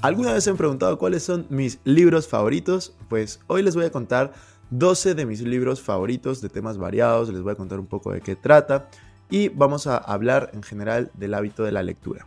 ¿Alguna vez se han preguntado cuáles son mis libros favoritos? Pues hoy les voy a contar 12 de mis libros favoritos de temas variados, les voy a contar un poco de qué trata y vamos a hablar en general del hábito de la lectura.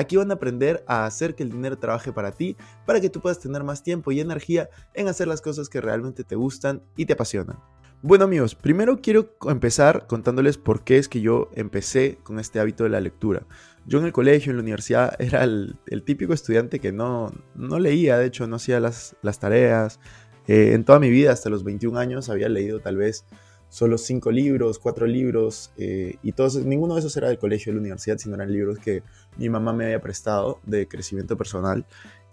Aquí van a aprender a hacer que el dinero trabaje para ti, para que tú puedas tener más tiempo y energía en hacer las cosas que realmente te gustan y te apasionan. Bueno amigos, primero quiero empezar contándoles por qué es que yo empecé con este hábito de la lectura. Yo en el colegio, en la universidad, era el, típico estudiante que no, no, leía, de hecho no hacía las, las tareas. Eh, en toda mi vida, hasta los 21 años, había leído tal vez solo 5 libros, 4 libros, eh, y todos, ninguno de esos era del colegio, de la universidad, sino eran libros que mi mamá me había prestado de crecimiento personal.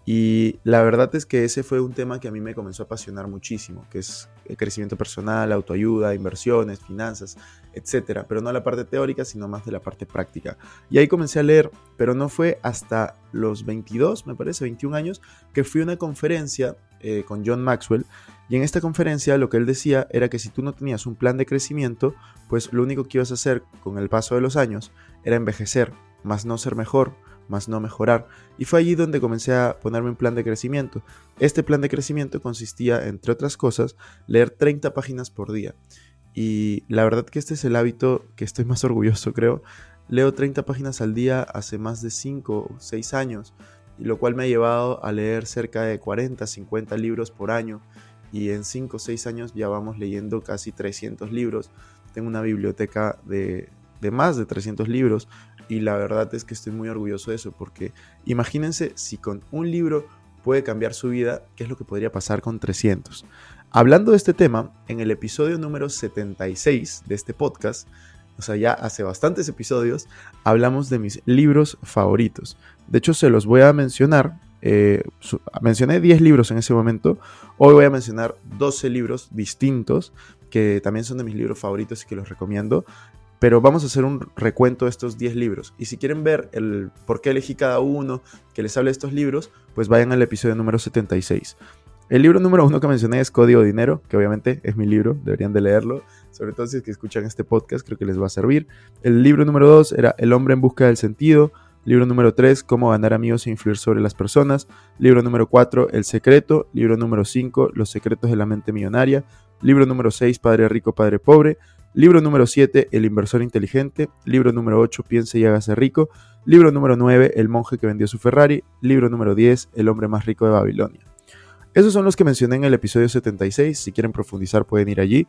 Y la verdad es que ese fue un tema que a mí me comenzó a apasionar muchísimo, que es el crecimiento personal, autoayuda, inversiones, finanzas, etcétera, pero no la parte teórica, sino más de la parte práctica. Y ahí comencé a leer, pero no fue hasta los 22, me parece, 21 años, que fui a una conferencia eh, con John Maxwell. Y en esta conferencia lo que él decía era que si tú no tenías un plan de crecimiento, pues lo único que ibas a hacer con el paso de los años era envejecer, más no ser mejor, más no mejorar. Y fue allí donde comencé a ponerme un plan de crecimiento. Este plan de crecimiento consistía, entre otras cosas, leer 30 páginas por día. Y la verdad que este es el hábito que estoy más orgulloso, creo. Leo 30 páginas al día hace más de 5 o 6 años, lo cual me ha llevado a leer cerca de 40, 50 libros por año. Y en 5 o 6 años ya vamos leyendo casi 300 libros. Tengo una biblioteca de, de más de 300 libros, y la verdad es que estoy muy orgulloso de eso, porque imagínense si con un libro puede cambiar su vida, ¿qué es lo que podría pasar con 300? Hablando de este tema, en el episodio número 76 de este podcast, o sea, ya hace bastantes episodios, hablamos de mis libros favoritos. De hecho, se los voy a mencionar. Eh, mencioné 10 libros en ese momento. Hoy voy a mencionar 12 libros distintos que también son de mis libros favoritos y que los recomiendo. Pero vamos a hacer un recuento de estos 10 libros. Y si quieren ver el por qué elegí cada uno, que les hable de estos libros, pues vayan al episodio número 76. El libro número uno que mencioné es Código Dinero, que obviamente es mi libro, deberían de leerlo. Sobre todo si es que escuchan este podcast, creo que les va a servir. El libro número dos era El hombre en busca del sentido. Libro número 3, Cómo ganar amigos e influir sobre las personas. Libro número 4, El secreto. Libro número 5, Los secretos de la mente millonaria. Libro número 6, Padre rico, Padre pobre. Libro número 7, El inversor inteligente. Libro número 8, Piense y hágase rico. Libro número 9, El monje que vendió su Ferrari. Libro número 10, El hombre más rico de Babilonia. Esos son los que mencioné en el episodio 76. Si quieren profundizar pueden ir allí.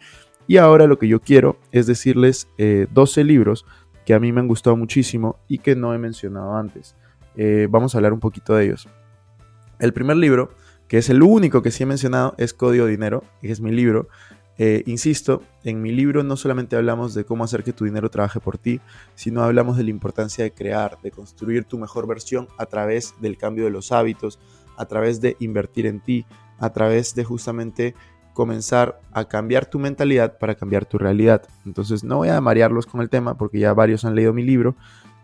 Y ahora lo que yo quiero es decirles 12 eh, libros que a mí me han gustado muchísimo y que no he mencionado antes. Eh, vamos a hablar un poquito de ellos. El primer libro, que es el único que sí he mencionado, es Código Dinero, que es mi libro. Eh, insisto, en mi libro no solamente hablamos de cómo hacer que tu dinero trabaje por ti, sino hablamos de la importancia de crear, de construir tu mejor versión a través del cambio de los hábitos, a través de invertir en ti, a través de justamente comenzar a cambiar tu mentalidad para cambiar tu realidad. Entonces no voy a marearlos con el tema porque ya varios han leído mi libro.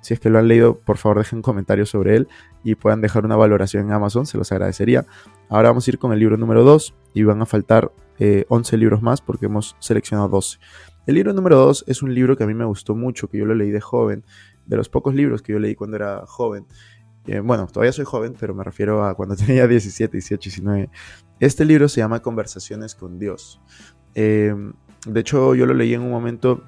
Si es que lo han leído, por favor dejen comentarios sobre él y puedan dejar una valoración en Amazon, se los agradecería. Ahora vamos a ir con el libro número 2 y van a faltar 11 eh, libros más porque hemos seleccionado 12. El libro número 2 es un libro que a mí me gustó mucho, que yo lo leí de joven, de los pocos libros que yo leí cuando era joven. Eh, bueno, todavía soy joven, pero me refiero a cuando tenía 17, 18, 19. Este libro se llama Conversaciones con Dios. Em, de hecho, yo lo leí en un momento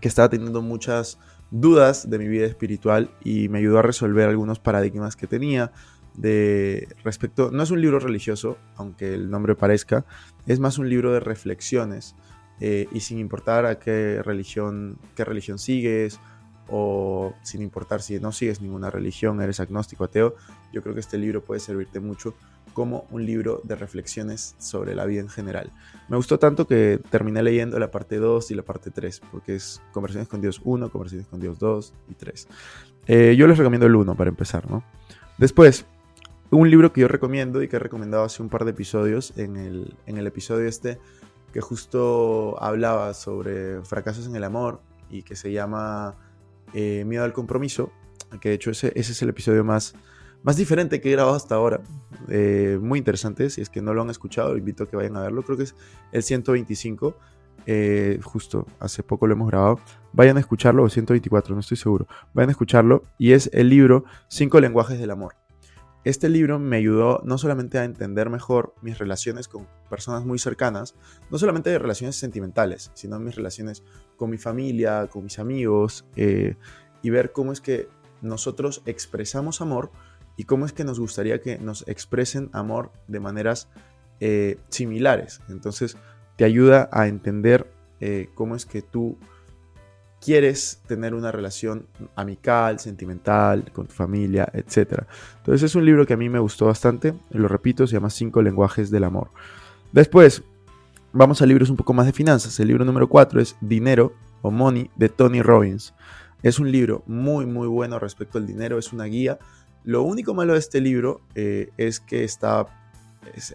que estaba teniendo muchas dudas de mi vida espiritual y me ayudó a resolver algunos paradigmas que tenía de respecto, no es un libro religioso, aunque el nombre parezca, es más un libro de reflexiones eh, y sin importar a qué religión, qué religión sigues o sin importar si no sigues ninguna religión, eres agnóstico, ateo, yo creo que este libro puede servirte mucho como un libro de reflexiones sobre la vida en general. Me gustó tanto que terminé leyendo la parte 2 y la parte 3, porque es Conversaciones con Dios 1, Conversaciones con Dios 2 y 3. Eh, yo les recomiendo el 1 para empezar, ¿no? Después, un libro que yo recomiendo y que he recomendado hace un par de episodios, en el, en el episodio este que justo hablaba sobre fracasos en el amor y que se llama eh, Miedo al compromiso, que de hecho ese, es el episodio más más diferente que he grabado hasta ahora. Eh, muy interesante, si es que no lo han escuchado, invito a que vayan a verlo. Creo que es el 125, eh, justo hace poco lo hemos grabado. Vayan a escucharlo, o 124, no estoy seguro. Vayan a escucharlo y es el libro Cinco lenguajes del amor. Este libro me ayudó no solamente a entender mejor mis relaciones con personas muy cercanas, no solamente de relaciones sentimentales, sino mis relaciones con mi familia, con mis amigos, eh, y ver cómo es que nosotros expresamos amor y cómo es que nos gustaría que nos expresen amor de maneras eh, similares. Entonces te ayuda a entender eh, cómo es que tú quieres tener una relación amical, sentimental, con tu familia, etc. Entonces es un libro que a mí me gustó bastante, lo repito, se llama Cinco lenguajes del amor. Después, vamos a libros un poco más de finanzas. El libro número 4 es Dinero o Money de Tony Robbins. Es un libro muy muy bueno respecto al dinero, es una guía lo único malo de este libro eh, es que está,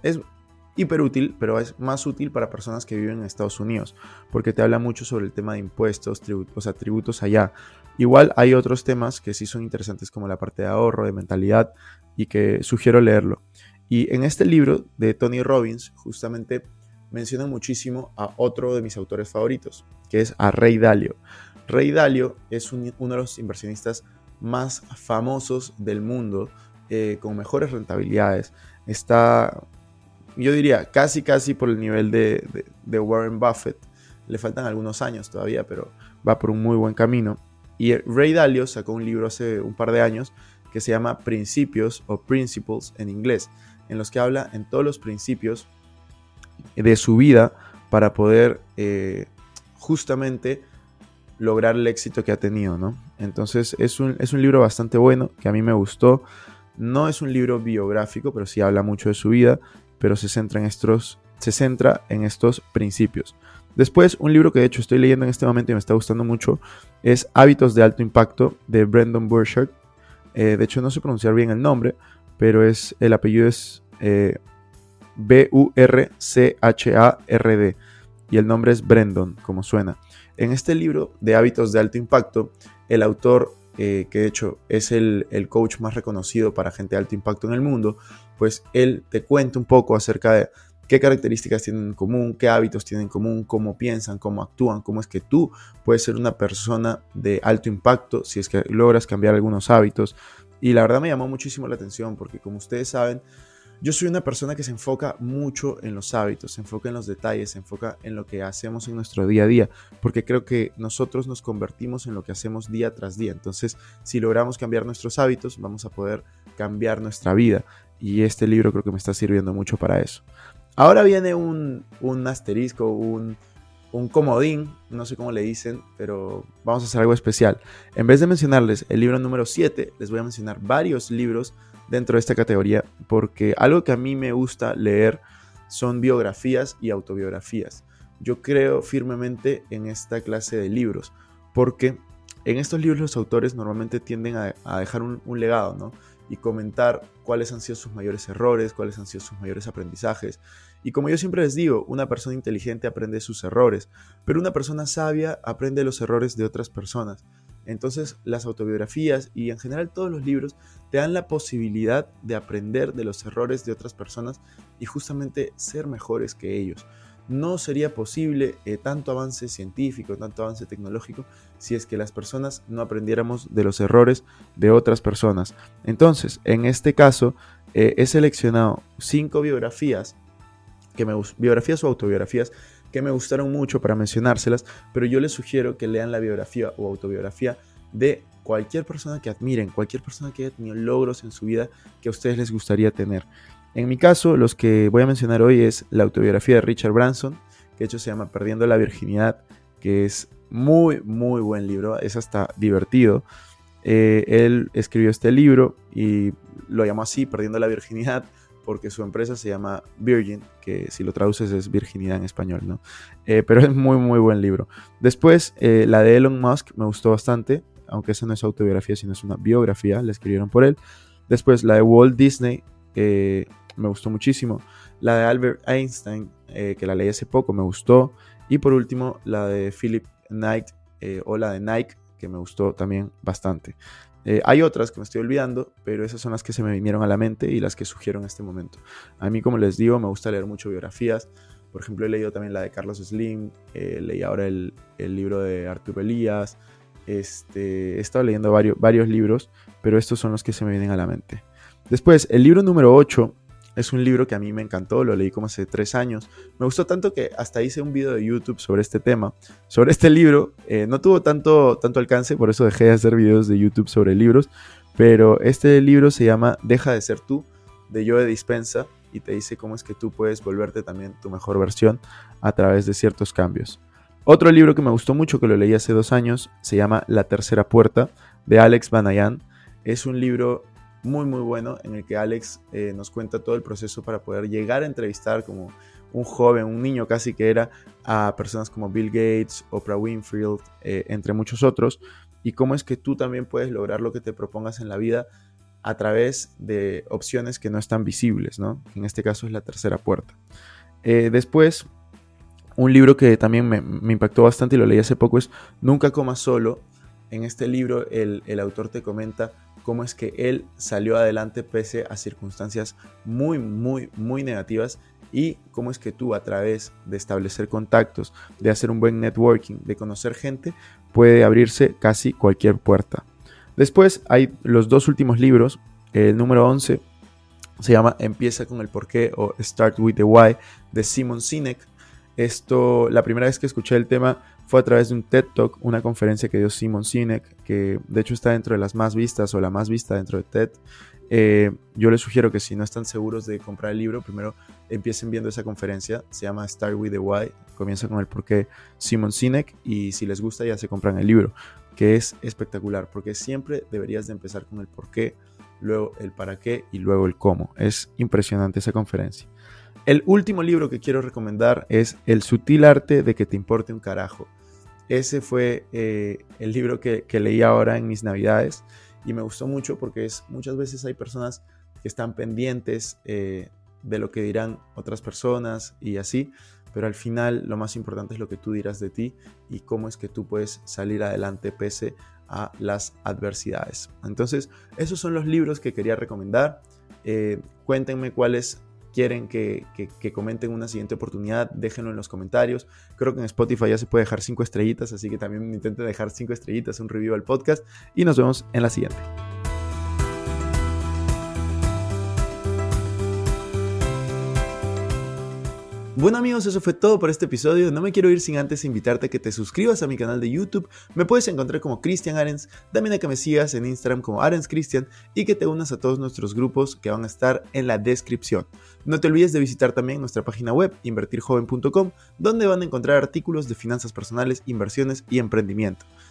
es, útil, pero es más útil para personas que viven en Estados Unidos, porque te habla mucho sobre el tema de impuestos, tributos, o sea, tributos allá. Igual hay otros temas que sí son interesantes como la parte de ahorro, de mentalidad, y que sugiero leerlo. Y en este libro de Tony Robbins, justamente menciona muchísimo a otro de mis autores favoritos, que es a Ray Dalio. Ray Dalio es uno de los inversionistas más famosos del mundo, eh, con mejores rentabilidades. Está, yo diría, casi, casi por el nivel de, Warren Buffett. Le faltan algunos años todavía, pero va por un muy buen camino. Y Ray Dalio sacó un libro hace un par de años que se llama Principios o Principles en inglés, en los que habla en todos los principios de su vida para poder eh, justamente lograr el éxito que ha tenido, ¿no? Entonces es un, es un libro bastante bueno, que a mí me gustó. No es un libro biográfico, pero sí habla mucho de su vida, pero se centra en estos, se centra en estos principios. Después, un libro que de hecho estoy leyendo en este momento y me está gustando mucho es Hábitos de Alto Impacto de Brendan Burchard. Eh, de hecho, no sé pronunciar bien el nombre, pero es el apellido es eh, B-U-R-C-H-A-R-D y el nombre es Brendan, como suena. En este libro de hábitos de alto impacto, el autor, eh, que de hecho es el, coach más reconocido para gente de alto impacto en el mundo, pues él te cuenta un poco acerca de qué características tienen en común, qué hábitos tienen en común, cómo piensan, cómo actúan, cómo es que tú puedes ser una persona de alto impacto si es que logras cambiar algunos hábitos. Y la verdad me llamó muchísimo la atención porque como ustedes saben, yo soy una persona que se enfoca mucho en los hábitos, se enfoca en los detalles, se enfoca en lo que hacemos en nuestro día a día, porque creo que nosotros nos convertimos en lo que hacemos día tras día. Entonces, si logramos cambiar nuestros hábitos, vamos a poder cambiar nuestra vida. Y este libro creo que me está sirviendo mucho para eso. Ahora viene un, asterisco, un, un comodín, no sé cómo le dicen, pero vamos a hacer algo especial. En vez de mencionarles el libro número 7, les voy a mencionar varios libros dentro de esta categoría porque algo que a mí me gusta leer son biografías y autobiografías. Yo creo firmemente en esta clase de libros porque en estos libros los autores normalmente tienden a, dejar un, un, legado, ¿no? Y comentar cuáles han sido sus mayores errores, cuáles han sido sus mayores aprendizajes. Y como yo siempre les digo, una persona inteligente aprende sus errores, pero una persona sabia aprende los errores de otras personas. Entonces las autobiografías y en general todos los libros te dan la posibilidad de aprender de los errores de otras personas y justamente ser mejores que ellos. No sería posible eh, tanto avance científico, tanto avance tecnológico, si es que las personas no aprendiéramos de los errores de otras personas. Entonces, en este caso, eh, he seleccionado cinco biografías, que me, biografías o autobiografías, que me gustaron mucho para mencionárselas, pero yo les sugiero que lean la biografía o autobiografía de cualquier persona que admiren, cualquier persona que haya tenido logros en su vida que a ustedes les gustaría tener. En mi caso, los que voy a mencionar hoy es la autobiografía de Richard Branson, que de hecho se llama Perdiendo la Virginidad, que es muy, muy buen libro, es hasta divertido. Eh, él escribió este libro y lo llamó así, Perdiendo la Virginidad, porque su empresa se llama Virgin, que si lo traduces es virginidad en español, ¿no? Eh, pero es muy, muy buen libro. Después, eh, la de Elon Musk me gustó bastante, aunque esa no es autobiografía, sino es una biografía, la escribieron por él. Después, la de Walt Disney, me gustó muchísimo. La de Albert Einstein, que la leí hace poco, me gustó. Y por último, la de Philip Knight, o la de Nike, que me gustó también bastante. Eh, hay otras que me estoy olvidando, pero esas son las que se me vinieron a la mente y las que sugiero en este momento. A mí, como les digo, me gusta leer mucho biografías. Por ejemplo, he leído también la de Carlos Slim, eh, leí ahora el, libro de Arturo Elías. Este, he estado leyendo varios, varios libros, pero estos son los que se me vienen a la mente. Después, el libro número 8 es un libro que a mí me encantó, lo leí como hace tres años. Me gustó tanto que hasta hice un video de YouTube sobre este tema, sobre este libro. Eh, no tuvo tanto, tanto alcance, por eso dejé de hacer videos de YouTube sobre libros. Pero este libro se llama Deja de ser tú, de Joe Dispensa, y te dice cómo es que tú puedes volverte también tu mejor versión a través de ciertos cambios. Otro libro que me gustó mucho, que lo leí hace dos años, se llama La Tercera Puerta, de Alex Banayan. Es un libro muy muy bueno en el que Alex eh, nos cuenta todo el proceso para poder llegar a entrevistar como un joven, un niño casi que era, a personas como Bill Gates, Oprah Winfrey, eh, entre muchos otros, y cómo es que tú también puedes lograr lo que te propongas en la vida a través de opciones que no están visibles, ¿no? En este caso es la tercera puerta. Eh, después, un libro que también me, me, impactó bastante y lo leí hace poco es Nunca comas solo. En este libro el, el autor te comenta cómo es que él salió adelante pese a circunstancias muy, muy, muy negativas y cómo es que tú a través de establecer contactos, de hacer un buen networking, de conocer gente, puede abrirse casi cualquier puerta. Después hay los dos últimos libros, el número 11 se llama Empieza con el porqué o Start with the Why de Simon Sinek. Esto, la primera vez que escuché el tema fue a través de un TED Talk, una conferencia que dio Simon Sinek, que de hecho está dentro de las más vistas o la más vista dentro de TED. Eh, yo les sugiero que si no están seguros de comprar el libro, primero empiecen viendo esa conferencia. Se llama Start with the Why. Comienza con el porqué Simon Sinek y si les gusta ya se compran el libro, que es espectacular porque siempre deberías de empezar con el porqué, luego el para qué y luego el cómo. Es impresionante esa conferencia. El último libro que quiero recomendar es El sutil arte de que te importe un carajo ese fue eh, el libro que, leí ahora en mis navidades y me gustó mucho porque es, muchas veces hay personas que están pendientes eh, de lo que dirán otras personas y así, pero al final lo más importante es lo que tú dirás de ti y cómo es que tú puedes salir adelante pese a las adversidades. Entonces, esos son los libros que quería recomendar. Eh, cuéntenme cuáles quieren que, que, comenten una siguiente oportunidad, déjenlo en los comentarios. Creo que en Spotify ya se puede dejar 5 estrellitas, así que también intenten dejar 5 estrellitas, un review al podcast y nos vemos en la siguiente. Bueno amigos, eso fue todo por este episodio. No me quiero ir sin antes invitarte a que te suscribas a mi canal de YouTube. Me puedes encontrar como Cristian Arens, también a que me sigas en Instagram como Arens Cristian y que te unas a todos nuestros grupos que van a estar en la descripción. No te olvides de visitar también nuestra página web invertirjoven.com, donde van a encontrar artículos de finanzas personales, inversiones y emprendimiento.